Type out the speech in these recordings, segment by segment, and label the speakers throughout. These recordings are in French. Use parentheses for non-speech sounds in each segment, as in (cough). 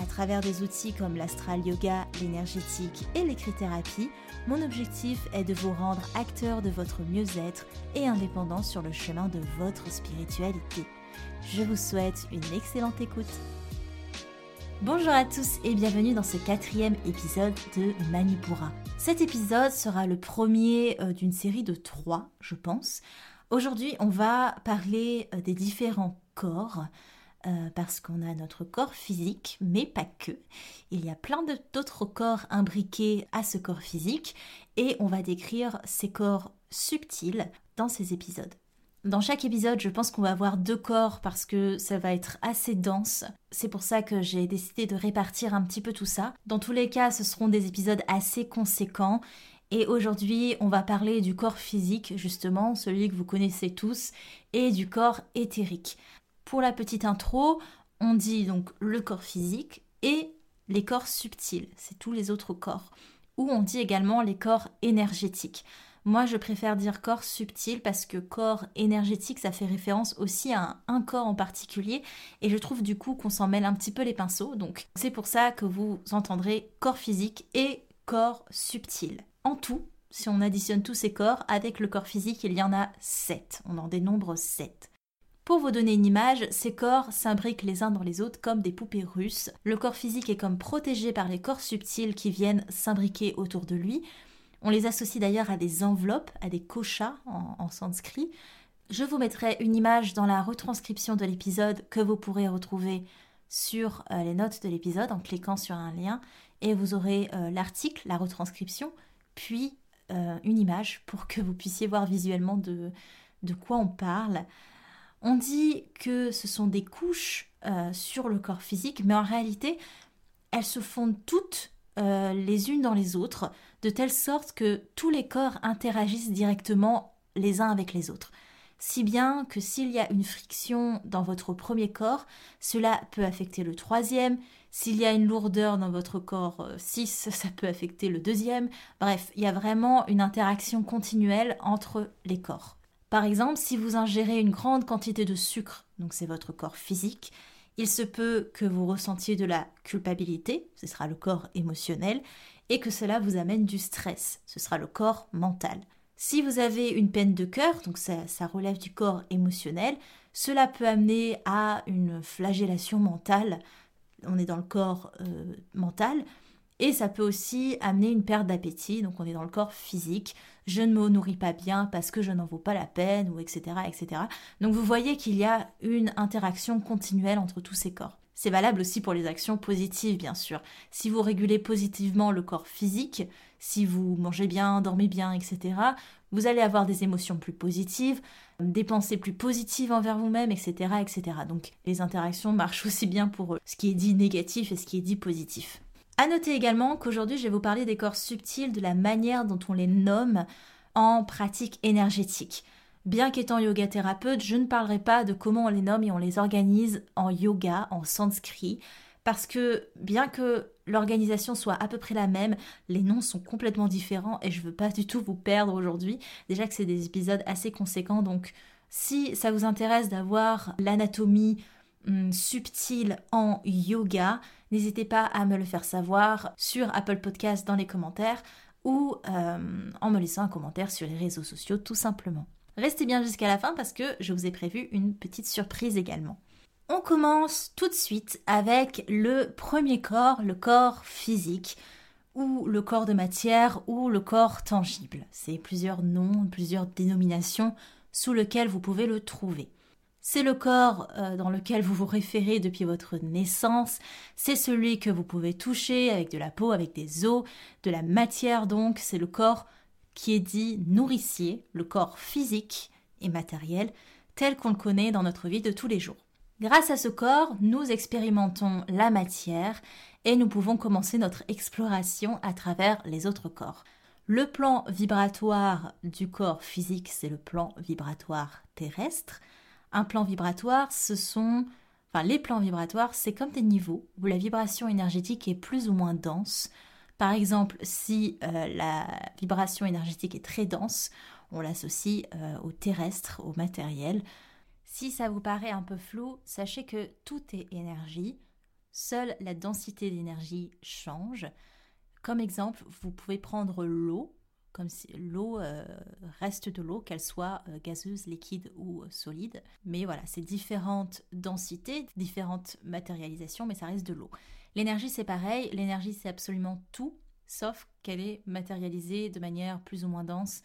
Speaker 1: à travers des outils comme l'astral yoga, l'énergétique et l'écrit-thérapie, mon objectif est de vous rendre acteur de votre mieux-être et indépendant sur le chemin de votre spiritualité. Je vous souhaite une excellente écoute. Bonjour à tous et bienvenue dans ce quatrième épisode de Manipura. Cet épisode sera le premier euh, d'une série de trois, je pense. Aujourd'hui, on va parler euh, des différents corps euh, parce qu'on a notre corps physique, mais pas que. Il y a plein d'autres corps imbriqués à ce corps physique et on va décrire ces corps subtils dans ces épisodes. Dans chaque épisode, je pense qu'on va avoir deux corps parce que ça va être assez dense. C'est pour ça que j'ai décidé de répartir un petit peu tout ça. Dans tous les cas, ce seront des épisodes assez conséquents. Et aujourd'hui, on va parler du corps physique, justement, celui que vous connaissez tous, et du corps éthérique. Pour la petite intro, on dit donc le corps physique et les corps subtils, c'est tous les autres corps. Ou on dit également les corps énergétiques. Moi, je préfère dire corps subtil parce que corps énergétique, ça fait référence aussi à un, corps en particulier. Et je trouve du coup qu'on s'en mêle un petit peu les pinceaux. Donc, c'est pour ça que vous entendrez corps physique et corps subtil. En tout, si on additionne tous ces corps, avec le corps physique, il y en a 7. On en dénombre 7. Pour vous donner une image, ces corps s'imbriquent les uns dans les autres comme des poupées russes. Le corps physique est comme protégé par les corps subtils qui viennent s'imbriquer autour de lui. On les associe d'ailleurs à des enveloppes, à des koshas en, sanskrit. Je vous mettrai une image dans la retranscription de l'épisode que vous pourrez retrouver sur euh, les notes de l'épisode en cliquant sur un lien et vous aurez euh, l'article, la retranscription, puis euh, une image pour que vous puissiez voir visuellement de, de quoi on parle. On dit que ce sont des couches euh, sur le corps physique, mais en réalité, elles se fondent toutes euh, les unes dans les autres, de telle sorte que tous les corps interagissent directement les uns avec les autres. Si bien que s'il y a une friction dans votre premier corps, cela peut affecter le troisième. S'il y a une lourdeur dans votre corps 6, euh, (laughs) ça peut affecter le deuxième. Bref, il y a vraiment une interaction continuelle entre les corps. Par exemple, si vous ingérez une grande quantité de sucre, donc c'est votre corps physique, il se peut que vous ressentiez de la culpabilité, ce sera le corps émotionnel, et que cela vous amène du stress, ce sera le corps mental. Si vous avez une peine de cœur, donc ça, relève du corps émotionnel, cela peut amener à une flagellation mentale, on est dans le corps euh, mental, et ça peut aussi amener une perte d'appétit, donc on est dans le corps physique, je ne me nourris pas bien parce que je n'en vaux pas la peine, ou etc. etc. Donc vous voyez qu'il y a une interaction continuelle entre tous ces corps. C'est valable aussi pour les actions positives, bien sûr. Si vous régulez positivement le corps physique, si vous mangez bien, dormez bien, etc., vous allez avoir des émotions plus positives, des pensées plus positives envers vous-même, etc., etc. Donc les interactions marchent aussi bien pour ce qui est dit négatif et ce qui est dit positif. À noter également qu'aujourd'hui je vais vous parler des corps subtils, de la manière dont on les nomme en pratique énergétique. Bien qu'étant yoga thérapeute, je ne parlerai pas de comment on les nomme et on les organise en yoga, en sanskrit, parce que bien que l'organisation soit à peu près la même, les noms sont complètement différents et je veux pas du tout vous perdre aujourd'hui. Déjà que c'est des épisodes assez conséquents, donc si ça vous intéresse d'avoir l'anatomie hum, subtile en yoga, n'hésitez pas à me le faire savoir sur Apple Podcast dans les commentaires ou euh, en me laissant un commentaire sur les réseaux sociaux tout simplement. Restez bien jusqu'à la fin parce que je vous ai prévu une petite surprise également. On commence tout de suite avec le premier corps, le corps physique, ou le corps de matière, ou le corps tangible. C'est plusieurs noms, plusieurs dénominations sous lesquelles vous pouvez le trouver. C'est le corps euh, dans lequel vous vous référez depuis votre naissance, c'est celui que vous pouvez toucher avec de la peau, avec des os, de la matière donc, c'est le corps qui est dit nourricier, le corps physique et matériel tel qu'on le connaît dans notre vie de tous les jours. Grâce à ce corps, nous expérimentons la matière et nous pouvons commencer notre exploration à travers les autres corps. Le plan vibratoire du corps physique, c'est le plan vibratoire terrestre. Un plan vibratoire, ce sont Enfin, les plans vibratoires, c'est comme des niveaux où la vibration énergétique est plus ou moins dense. Par exemple, si euh, la vibration énergétique est très dense, on l'associe euh, au terrestre, au matériel. Si ça vous paraît un peu flou, sachez que tout est énergie. Seule la densité d'énergie change. Comme exemple, vous pouvez prendre l'eau, comme si l'eau euh, reste de l'eau, qu'elle soit euh, gazeuse, liquide ou solide. Mais voilà, c'est différentes densités, différentes matérialisations, mais ça reste de l'eau. L'énergie, c'est pareil. L'énergie, c'est absolument tout, sauf qu'elle est matérialisée de manière plus ou moins dense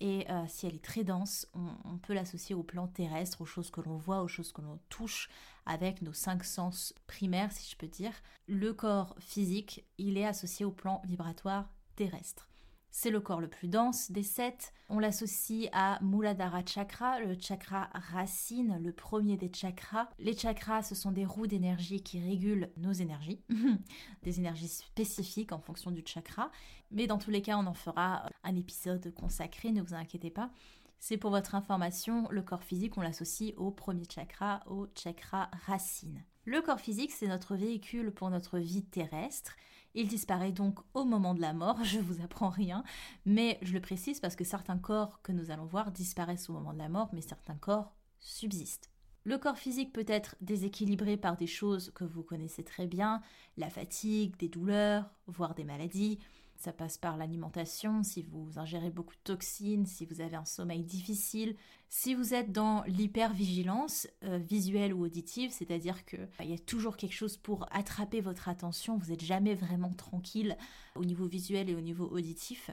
Speaker 1: et euh, si elle est très dense, on, peut l'associer au plan terrestre, aux choses que l'on voit, aux choses que l'on touche avec nos cinq sens primaires, si je peux dire. Le corps physique, il est associé au plan vibratoire terrestre. C'est le corps le plus dense des sept. On l'associe à Muladhara Chakra, le chakra racine, le premier des chakras. Les chakras, ce sont des roues d'énergie qui régulent nos énergies, (laughs) des énergies spécifiques en fonction du chakra. Mais dans tous les cas, on en fera un épisode consacré, ne vous inquiétez pas. C'est pour votre information, le corps physique, on l'associe au premier chakra, au chakra racine. Le corps physique, c'est notre véhicule pour notre vie terrestre. Il disparaît donc au moment de la mort, (laughs) je vous apprends rien, mais je le précise parce que certains corps que nous allons voir disparaissent au moment de la mort, mais certains corps subsistent. Le corps physique peut être déséquilibré par des choses que vous connaissez très bien, la fatigue, des douleurs, voire des maladies. Ça passe par l'alimentation, si vous ingérez beaucoup de toxines, si vous avez un sommeil difficile, si vous êtes dans l'hypervigilance euh, visuelle ou auditive, c'est-à-dire qu'il bah, y a toujours quelque chose pour attraper votre attention, vous n'êtes jamais vraiment tranquille au niveau visuel et au niveau auditif.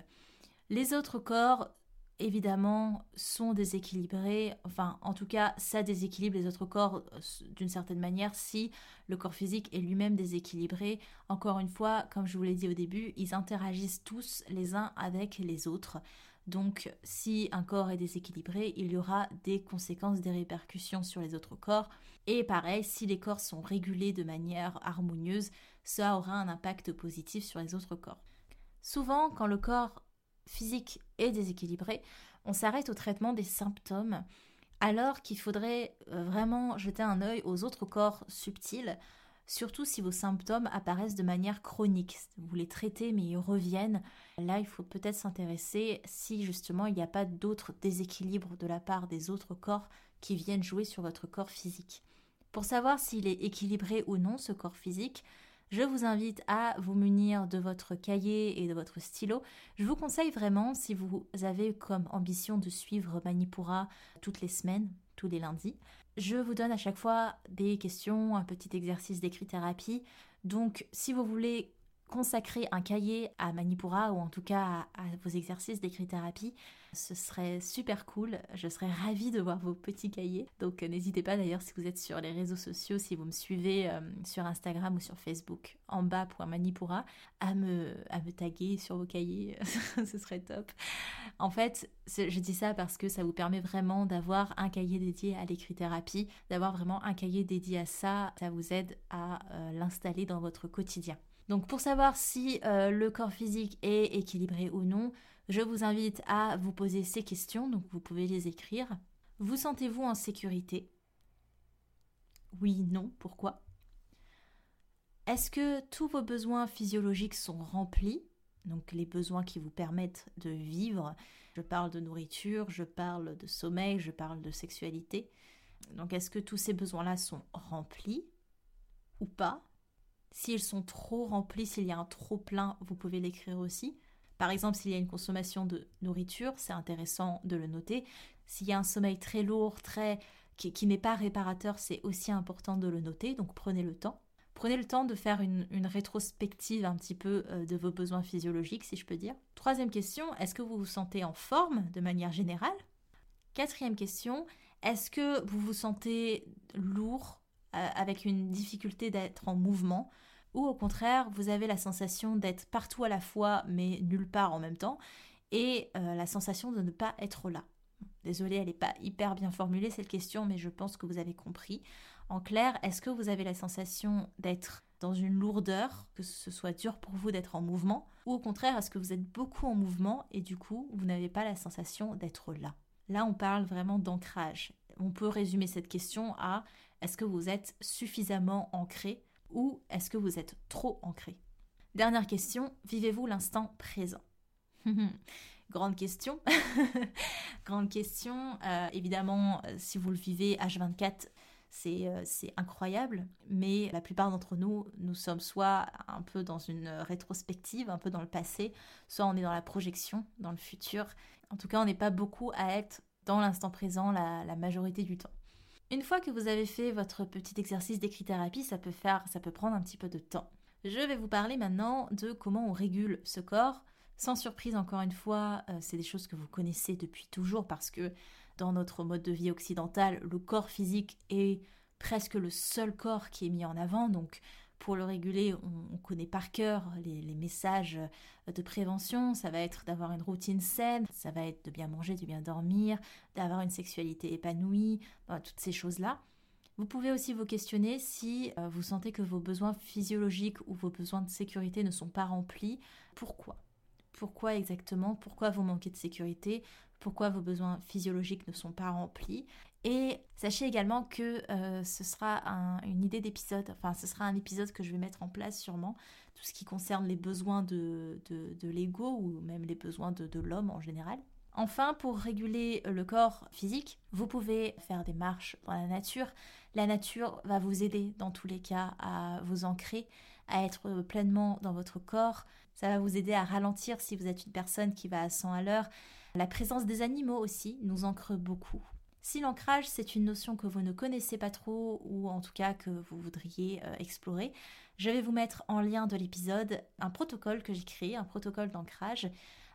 Speaker 1: Les autres corps évidemment, sont déséquilibrés. Enfin, en tout cas, ça déséquilibre les autres corps euh, d'une certaine manière si le corps physique est lui-même déséquilibré. Encore une fois, comme je vous l'ai dit au début, ils interagissent tous les uns avec les autres. Donc, si un corps est déséquilibré, il y aura des conséquences, des répercussions sur les autres corps. Et pareil, si les corps sont régulés de manière harmonieuse, ça aura un impact positif sur les autres corps. Souvent, quand le corps physique est déséquilibré, on s'arrête au traitement des symptômes, alors qu'il faudrait euh, vraiment jeter un œil aux autres corps subtils, surtout si vos symptômes apparaissent de manière chronique. Vous les traitez mais ils reviennent. Là, il faut peut-être s'intéresser si justement il n'y a pas d'autres déséquilibres de la part des autres corps qui viennent jouer sur votre corps physique. Pour savoir s'il est équilibré ou non, ce corps physique, je vous invite à vous munir de votre cahier et de votre stylo. Je vous conseille vraiment, si vous avez comme ambition de suivre Manipura toutes les semaines, tous les lundis, je vous donne à chaque fois des questions, un petit exercice d'écrit-thérapie. Donc, si vous voulez consacrer un cahier à Manipura ou en tout cas à, vos exercices d'écrit-thérapie, ce serait super cool. Je serais ravie de voir vos petits cahiers. Donc euh, n'hésitez pas d'ailleurs si vous êtes sur les réseaux sociaux, si vous me suivez euh, sur Instagram ou sur Facebook, en bas Manipura, à me, à me taguer sur vos cahiers. (laughs) ce serait top. En fait, je dis ça parce que ça vous permet vraiment d'avoir un cahier dédié à l'écrit-thérapie, d'avoir vraiment un cahier dédié à ça. Ça vous aide à euh, l'installer dans votre quotidien. Donc pour savoir si le corps physique est équilibré ou non, je vous invite à vous poser ces questions, donc vous pouvez les écrire. Vous sentez-vous en sécurité? Oui, non, pourquoi? Est-ce que tous vos besoins physiologiques sont remplis? Donc les besoins qui vous permettent de vivre. Je parle de nourriture, je parle de sommeil, je parle de sexualité. Donc est-ce que tous ces besoins-là sont remplis ou pas? S'ils sont trop remplis, s'il y a un trop plein, vous pouvez l'écrire aussi. Par exemple, s'il y a une consommation de nourriture, c'est intéressant de le noter. S'il y a un sommeil très lourd, qui, n'est pas réparateur, c'est aussi important de le noter. Donc prenez le temps. Prenez le temps de faire une, rétrospective un petit peu euh, de vos besoins physiologiques, si je peux dire. Troisième question, est-ce que vous vous sentez en forme de manière générale? Quatrième question, est-ce que vous vous sentez lourd, euh, avec une difficulté d'être en mouvement? Ou au contraire, vous avez la sensation d'être partout à la fois mais nulle part en même temps, et euh, la sensation de ne pas être là. Désolée, elle n'est pas hyper bien formulée cette question, mais je pense que vous avez compris. En clair, est-ce que vous avez la sensation d'être dans une lourdeur, que ce soit dur pour vous d'être en mouvement, ou au contraire, est-ce que vous êtes beaucoup en mouvement et du coup, vous n'avez pas la sensation d'être là? Là, on parle vraiment d'ancrage. On peut résumer cette question à est-ce que vous êtes suffisamment ancré ou est-ce que vous êtes trop ancré? Dernière question, vivez-vous l'instant présent? (laughs) (laughs) Grande question. Euh, évidemment, euh, si vous le vivez H24, euh, c'est incroyable, mais la plupart d'entre nous, nous sommes soit un peu dans une rétrospective, un peu dans le passé, soit on est dans la projection, dans le futur. En tout cas, on n'est pas beaucoup à être dans l'instant présent la, majorité du temps. Une fois que vous avez fait votre petit exercice d'écrit-thérapie, ça peut faire, ça peut prendre un petit peu de temps. Je vais vous parler maintenant de comment on régule ce corps. Sans surprise, encore une fois, euh, c'est des choses que vous connaissez depuis toujours parce que dans notre mode de vie occidental, le corps physique est presque le seul corps qui est mis en avant. Donc, pour le réguler, on, connaît par cœur les, messages de prévention. Ça va être d'avoir une routine saine, ça va être de bien manger, de bien dormir, d'avoir une sexualité épanouie, toutes ces choses-là. Vous pouvez aussi vous questionner si euh, vous sentez que vos besoins physiologiques ou vos besoins de sécurité ne sont pas remplis. Pourquoi? Pourquoi exactement Pourquoi vous manquez de sécurité pourquoi vos besoins physiologiques ne sont pas remplis. Et sachez également que euh, ce sera une idée d'épisode, enfin ce sera un épisode que je vais mettre en place sûrement, tout ce qui concerne les besoins de, l'ego ou même les besoins de, de l'homme en général. Enfin, pour réguler le corps physique, vous pouvez faire des marches dans la nature. La nature va vous aider dans tous les cas à vous ancrer, à être pleinement dans votre corps. Ça va vous aider à ralentir si vous êtes une personne qui va à 100 à l'heure. La présence des animaux aussi nous ancre beaucoup. Si l'ancrage, c'est une notion que vous ne connaissez pas trop ou en tout cas que vous voudriez euh, explorer, je vais vous mettre en lien de l'épisode un protocole que j'ai créé, un protocole d'ancrage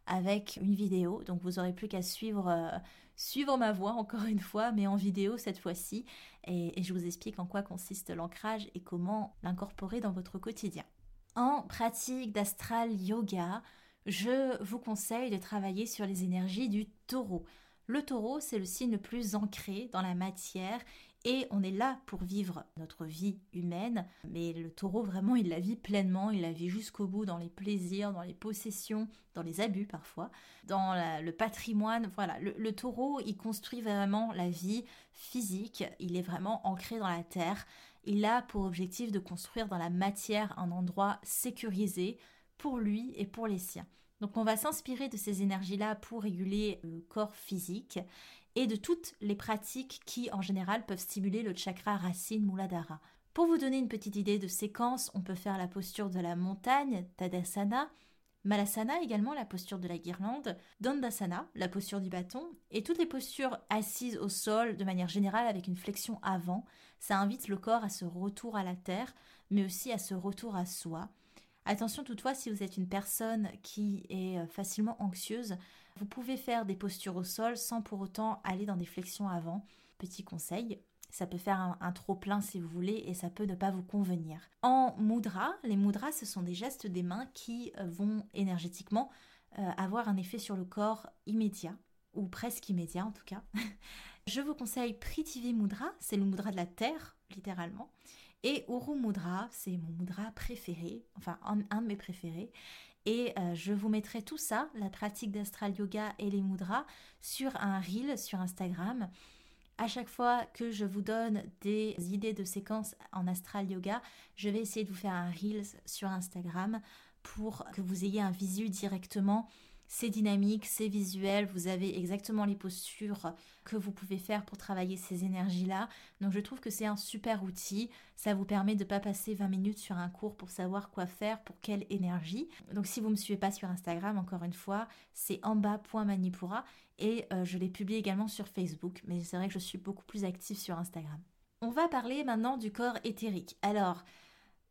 Speaker 1: avec une vidéo. Donc vous aurez plus qu'à suivre, euh, suivre ma voix encore une fois, mais en vidéo cette fois-ci. et je vous explique en quoi consiste l'ancrage et comment l'incorporer dans votre quotidien. En pratique d'astral yoga, je vous conseille de travailler sur les énergies du taureau. Le taureau, c'est le signe le plus ancré dans la matière et on est là pour vivre notre vie humaine, mais le taureau vraiment il la vit pleinement, il la vit jusqu'au bout dans les plaisirs, dans les possessions, dans les abus parfois, dans le patrimoine. Voilà, le, le, taureau il construit vraiment la vie physique, il est vraiment ancré dans la terre. Il a pour objectif de construire dans la matière un endroit sécurisé pour lui et pour les siens. Donc on va s'inspirer de ces énergies-là pour réguler le corps physique et de toutes les pratiques qui en général peuvent stimuler le chakra racine Muladhara. Pour vous donner une petite idée de séquence, on peut faire la posture de la montagne, Tadasana, Malasana également, la posture de la guirlande, Dandasana, la posture du bâton, et toutes les postures assises au sol de manière générale avec une flexion avant. Ça invite le corps à ce retour à la terre, mais aussi à ce retour à soi. Attention toutefois, si vous êtes une personne qui est euh, facilement anxieuse, vous pouvez faire des postures au sol sans pour autant aller dans des flexions avant. Petit conseil, ça peut faire un, trop plein si vous voulez et ça peut ne pas vous convenir. En mudra, les mudras ce sont des gestes des mains qui euh, vont énergétiquement euh, avoir un effet sur le corps immédiat ou presque immédiat en tout cas. (laughs) Je vous conseille Prithvi Mudra, c'est le mudra de la terre littéralement. Et Uru Mudra, c'est mon mudra préféré, enfin un, de mes préférés. Et euh, je vous mettrai tout ça, la pratique d'astral yoga et les mudras, sur un reel sur Instagram. À chaque fois que je vous donne des idées de séquences en astral yoga, je vais essayer de vous faire un reel sur Instagram pour que vous ayez un visu directement c'est dynamique, c'est visuel, vous avez exactement les postures que vous pouvez faire pour travailler ces énergies-là. Donc je trouve que c'est un super outil, ça vous permet de ne pas passer 20 minutes sur un cours pour savoir quoi faire, pour quelle énergie. Donc si vous ne me suivez pas sur Instagram, encore une fois, c'est en bas.manipura et euh, je l'ai publié également sur Facebook, mais c'est vrai que je suis beaucoup plus active sur Instagram. On va parler maintenant du corps éthérique. Alors,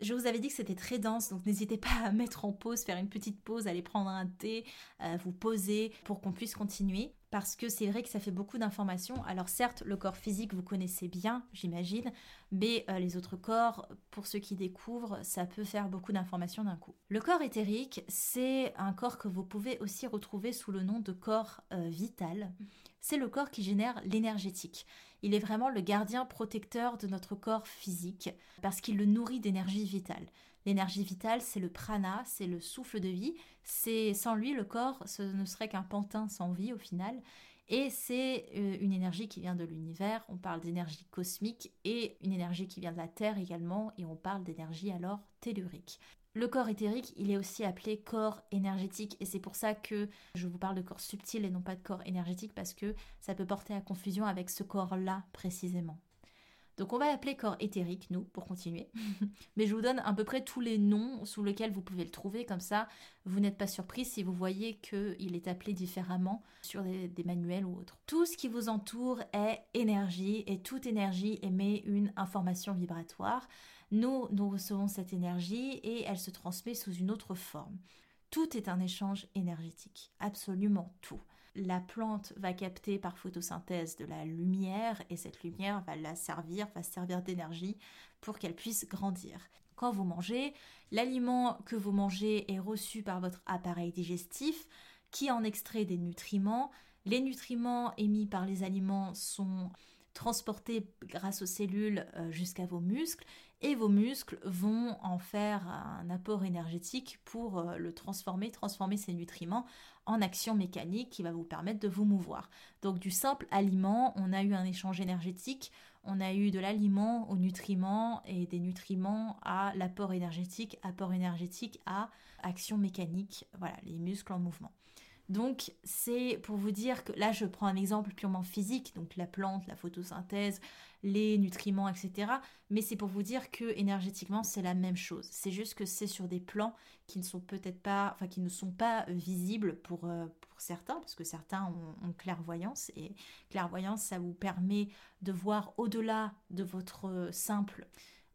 Speaker 1: je vous avais dit que c'était très dense, donc n'hésitez pas à mettre en pause, faire une petite pause, aller prendre un thé, euh, vous poser pour qu'on puisse continuer. parce que c'est vrai que ça fait beaucoup d'informations. Alors certes, le corps physique, vous connaissez bien, j'imagine, mais euh, les autres corps, pour ceux qui découvrent, ça peut faire beaucoup d'informations d'un coup. Le corps éthérique, c'est un corps que vous pouvez aussi retrouver sous le nom de corps euh, vital. C'est le corps qui génère l'énergétique. Il est vraiment le gardien protecteur de notre corps physique parce qu'il le nourrit d'énergie vitale. L'énergie vitale, c'est le prana, c'est le souffle de vie. C'est sans lui, le corps, ce ne serait qu'un pantin sans vie au final. Et c'est euh, une énergie qui vient de l'univers. On parle d'énergie cosmique et une énergie qui vient de la Terre également. Et on parle d'énergie alors tellurique. Le corps éthérique, il est aussi appelé corps énergétique et c'est pour ça que je vous parle de corps subtil et non pas de corps énergétique parce que ça peut porter à confusion avec ce corps-là précisément. Donc on va l'appeler corps éthérique, nous, pour continuer. (laughs) Mais je vous donne à peu près tous les noms sous lesquels vous pouvez le trouver, comme ça vous n'êtes pas surpris si vous voyez qu'il est appelé différemment sur des, des, manuels ou autres. Tout ce qui vous entoure est énergie et toute énergie émet une information vibratoire. Nous, nous recevons cette énergie et elle se transmet sous une autre forme. Tout est un échange énergétique, absolument tout la plante va capter par photosynthèse de la lumière et cette lumière va la servir, va servir d'énergie pour qu'elle puisse grandir. Quand vous mangez, l'aliment que vous mangez est reçu par votre appareil digestif qui en extrait des nutriments. Les nutriments émis par les aliments sont transportés grâce aux cellules euh, jusqu'à vos muscles et vos muscles vont en faire un apport énergétique pour euh, le transformer, transformer ces nutriments en action mécanique qui va vous permettre de vous mouvoir. Donc du simple aliment, on a eu un échange énergétique, on a eu de l'aliment aux nutriments et des nutriments à l'apport énergétique, apport énergétique à action mécanique, voilà, les muscles en mouvement. Donc c'est pour vous dire que là je prends un exemple purement physique, donc la plante, la photosynthèse, les nutriments, etc. Mais c'est pour vous dire que énergétiquement c'est la même chose. C'est juste que c'est sur des plans qui ne sont peut-être pas, enfin qui ne sont pas visibles pour, euh, pour certains, parce que certains ont, ont, clairvoyance et clairvoyance ça vous permet de voir au-delà de votre simple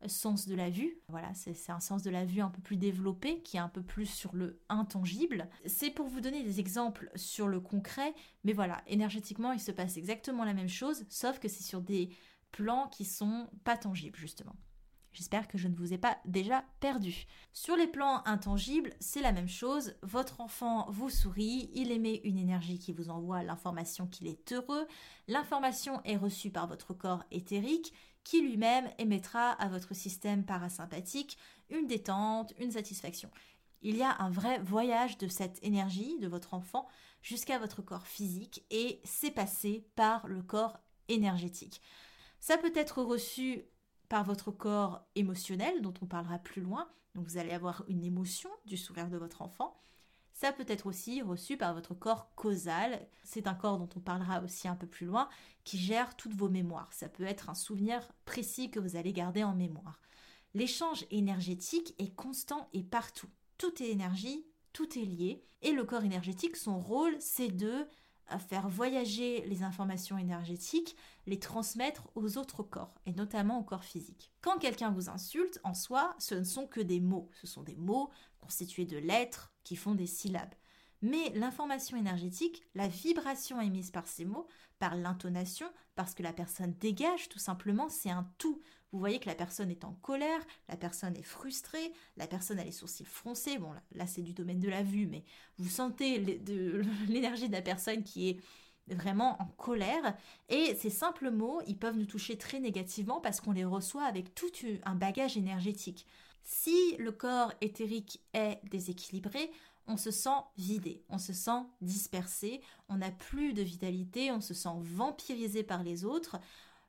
Speaker 1: sens de la vue. Voilà, c'est un sens de la vue un peu plus développé, qui est un peu plus sur le intangible. C'est pour vous donner des exemples sur le concret, mais voilà, énergétiquement, il se passe exactement la même chose, sauf que c'est sur des plans qui sont pas tangibles, justement. J'espère que je ne vous ai pas déjà perdu. Sur les plans intangibles, c'est la même chose. Votre enfant vous sourit, il émet une énergie qui vous envoie l'information qu'il est heureux. L'information est reçue par votre corps éthérique qui lui-même émettra à votre système parasympathique une détente, une satisfaction. Il y a un vrai voyage de cette énergie de votre enfant jusqu'à votre corps physique et c'est passé par le corps énergétique. Ça peut être reçu par votre corps émotionnel, dont on parlera plus loin, donc vous allez avoir une émotion du sourire de votre enfant. Ça peut être aussi reçu par votre corps causal. C'est un corps dont on parlera aussi un peu plus loin, qui gère toutes vos mémoires. Ça peut être un souvenir précis que vous allez garder en mémoire. L'échange énergétique est constant et partout. Tout est énergie, tout est lié. Et le corps énergétique, son rôle, c'est de à faire voyager les informations énergétiques, les transmettre aux autres corps, et notamment au corps physique. Quand quelqu'un vous insulte, en soi, ce ne sont que des mots. Ce sont des mots constitués de lettres qui font des syllabes. Mais l'information énergétique, la vibration émise par ces mots, par l'intonation, parce que la personne dégage tout simplement, c'est un tout. Vous voyez que la personne est en colère, la personne est frustrée, la personne a les sourcils froncés. Bon, là, c'est du domaine de la vue, mais vous sentez (laughs) l'énergie de la personne qui est vraiment en colère. Et ces simples mots, ils peuvent nous toucher très négativement parce qu'on les reçoit avec tout un bagage énergétique. Si le corps éthérique est déséquilibré, on se sent vidé, on se sent dispersé, on n'a plus de vitalité, on se sent vampirisé par les autres,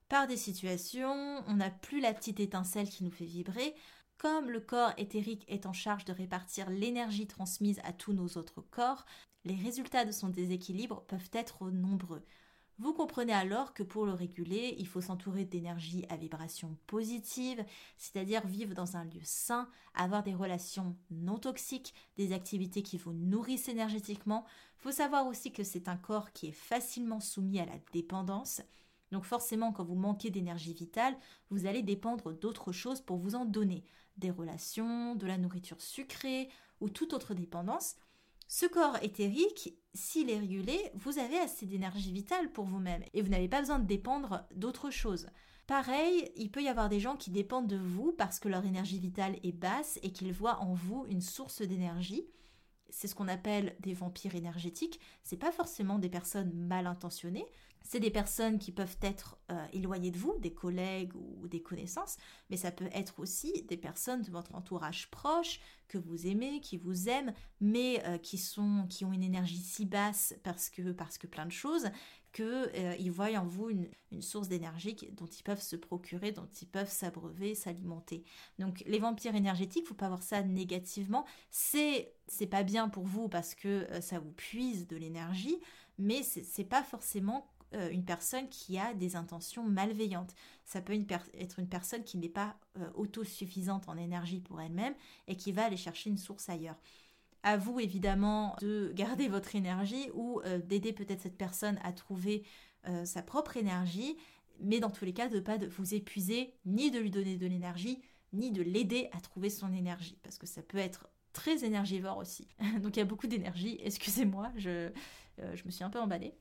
Speaker 1: par des situations, on n'a plus la petite étincelle qui nous fait vibrer. Comme le corps éthérique est en charge de répartir l'énergie transmise à tous nos autres corps, les résultats de son déséquilibre peuvent être nombreux. Vous comprenez alors que pour le réguler, il faut s'entourer d'énergie à vibration positive, c'est-à-dire vivre dans un lieu sain, avoir des relations non toxiques, des activités qui vous nourrissent énergétiquement. Il faut savoir aussi que c'est un corps qui est facilement soumis à la dépendance. Donc forcément, quand vous manquez d'énergie vitale, vous allez dépendre d'autres choses pour vous en donner. Des relations, de la nourriture sucrée ou toute autre dépendance. Ce corps éthérique, s'il est régulé, vous avez assez d'énergie vitale pour vous-même et vous n'avez pas besoin de dépendre d'autre chose. Pareil, il peut y avoir des gens qui dépendent de vous parce que leur énergie vitale est basse et qu'ils voient en vous une source d'énergie. C'est ce qu'on appelle des vampires énergétiques. C'est pas forcément des personnes mal intentionnées, c'est des personnes qui peuvent être euh, éloignées de vous, des collègues ou des connaissances, mais ça peut être aussi des personnes de votre entourage proche que vous aimez, qui vous aiment, mais euh, qui sont qui ont une énergie si basse parce que parce que plein de choses qu'ils euh, voient en vous une, source d'énergie dont ils peuvent se procurer, dont ils peuvent s'abreuver, s'alimenter. Donc les vampires énergétiques, faut pas voir ça négativement. C'est c'est pas bien pour vous parce que ça vous puise de l'énergie, mais c'est pas forcément euh, une personne qui a des intentions malveillantes. Ça peut être une personne qui n'est pas euh, autosuffisante en énergie pour elle-même et qui va aller chercher une source ailleurs. À vous évidemment de garder votre énergie ou euh, d'aider peut-être cette personne à trouver sa propre énergie, mais dans tous les cas de ne pas vous épuiser ni de lui donner de l'énergie ni de l'aider à trouver son énergie parce que ça peut être très énergivore aussi. (laughs) Donc il y a beaucoup d'énergie, excusez-moi, je me suis un peu emballée.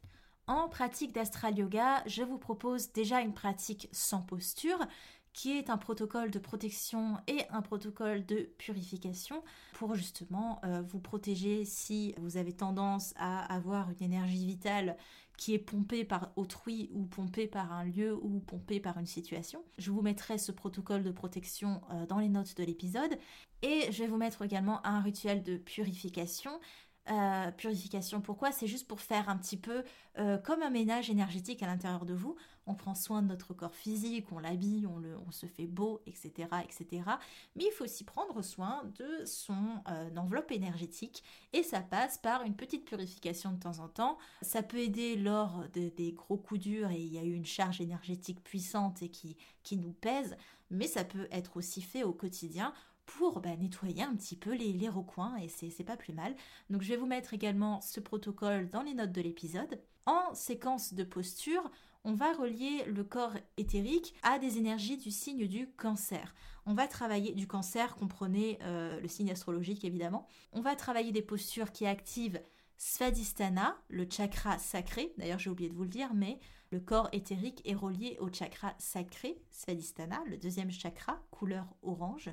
Speaker 1: En pratique d'astral yoga, je vous propose déjà une pratique sans posture qui est un protocole de protection et un protocole de purification pour justement euh, vous protéger si vous avez tendance à avoir une énergie vitale qui est pompée par autrui ou pompée par un lieu ou pompée par une situation. Je vous mettrai ce protocole de protection euh, dans les notes de l'épisode et je vais vous mettre également un rituel de purification euh, purification. Pourquoi? C'est juste pour faire un petit peu euh, comme un ménage énergétique à l'intérieur de vous. On prend soin de notre corps physique, on l'habille, on, se fait beau, etc., etc. Mais il faut aussi prendre soin de son euh, enveloppe énergétique et ça passe par une petite purification de temps en temps. Ça peut aider lors des gros coups durs et il y a eu une charge énergétique puissante et qui, qui nous pèse, mais ça peut être aussi fait au quotidien pour bah, nettoyer un petit peu les, recoins et c'est pas plus mal. Donc je vais vous mettre également ce protocole dans les notes de l'épisode. En séquence de posture, on va relier le corps éthérique à des énergies du signe du cancer. On va travailler du cancer, comprenez euh, le signe astrologique évidemment. On va travailler des postures qui activent Svadhisthana, le chakra sacré. D'ailleurs, j'ai oublié de vous le dire, mais le corps éthérique est relié au chakra sacré, Svadhisthana, le deuxième chakra, couleur orange.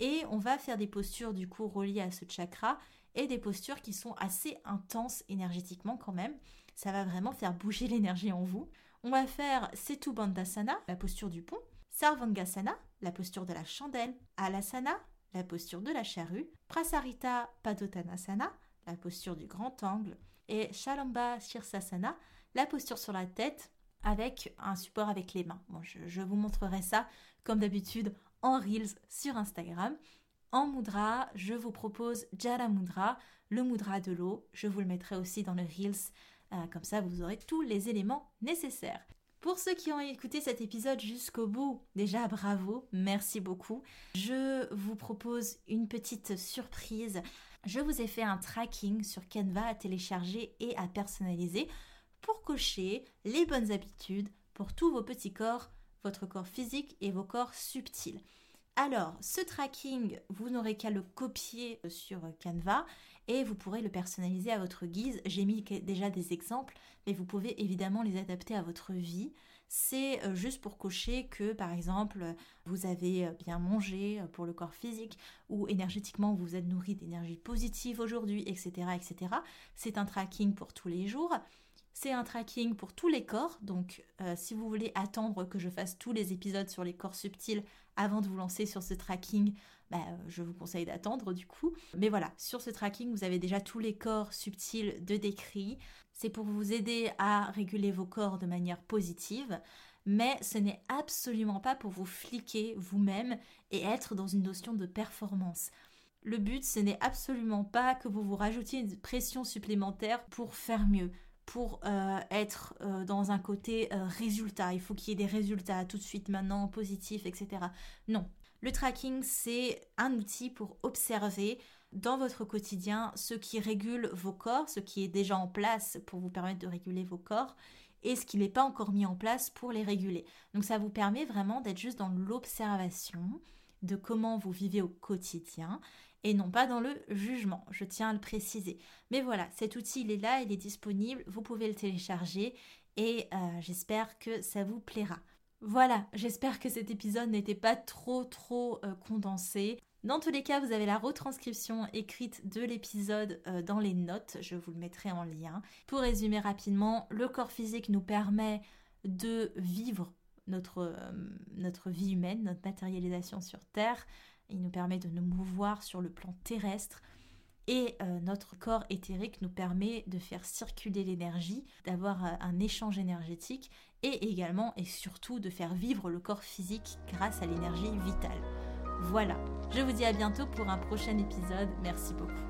Speaker 1: Et on va faire des postures du coup reliées à ce chakra et des postures qui sont assez intenses énergétiquement quand même. Ça va vraiment faire bouger (laughs) l'énergie en vous. On va faire Setu Bandhasana, la posture du pont, Sarvangasana, la posture de la chandelle, Alasana, la posture de la charrue, Prasarita Padottanasana, la posture du grand angle, et Shalamba Shirsasana, la posture sur la tête avec un support avec les mains. Je vous montrerai ça comme d'habitude en Reels sur Instagram. En Mudra, je vous propose Jala Mudra, le Mudra de l'eau. Je vous le mettrai aussi dans le Reels. Euh, comme ça, vous aurez tous les éléments nécessaires. Pour ceux qui ont écouté cet épisode jusqu'au bout, déjà bravo, merci beaucoup. Je vous propose une petite surprise. Je vous ai fait un tracking sur Canva à télécharger et à personnaliser pour cocher les bonnes habitudes pour tous vos petits corps votre corps physique et vos corps subtils. Alors, ce tracking, vous n'aurez qu'à le copier sur Canva et vous pourrez le personnaliser à votre guise. J'ai mis déjà des exemples, mais vous pouvez évidemment les adapter à votre vie. C'est euh, juste pour cocher que, par exemple, vous avez euh, bien mangé euh, pour le corps physique ou énergétiquement vous êtes nourri d'énergie positive aujourd'hui, etc., etc. C'est un tracking pour tous les jours. C'est un tracking pour tous les corps, donc euh, si vous voulez attendre que je fasse tous les épisodes sur les corps subtils avant de vous lancer sur ce tracking, bah, euh, je vous conseille d'attendre du coup. Mais voilà, sur ce tracking, vous avez déjà tous les corps subtils de décrit. C'est pour vous aider à réguler vos corps de manière positive, mais ce n'est absolument pas pour vous fliquer vous-même et être dans une notion de performance. Le but, ce n'est absolument pas que vous vous rajoutiez une pression supplémentaire pour faire mieux pour euh, être euh, dans un côté euh, résultat. Il faut qu'il y ait des résultats tout de suite, maintenant, positifs, etc. Non. Le tracking, c'est un outil pour observer dans votre quotidien ce qui régule vos corps, ce qui est déjà en place pour vous permettre de réguler vos corps et ce qui n'est pas encore mis en place pour les réguler. Donc ça vous permet vraiment d'être juste dans l'observation de comment vous vivez au quotidien et non pas dans le jugement, je tiens à le préciser. Mais voilà, cet outil, il est là, il est disponible, vous pouvez le télécharger et euh, j'espère que ça vous plaira. Voilà, j'espère que cet épisode n'était pas trop trop euh, condensé. Dans tous les cas, vous avez la retranscription écrite de l'épisode euh, dans les notes, je vous le mettrai en lien. Pour résumer rapidement, le corps physique nous permet de vivre notre, notre vie humaine, notre matérialisation sur Terre. Il nous permet de nous mouvoir sur le plan terrestre. Et euh, notre corps éthérique nous permet de faire circuler l'énergie, d'avoir un échange énergétique et également et surtout de faire vivre le corps physique grâce à l'énergie vitale. Voilà, je vous dis à bientôt pour un prochain épisode. Merci beaucoup.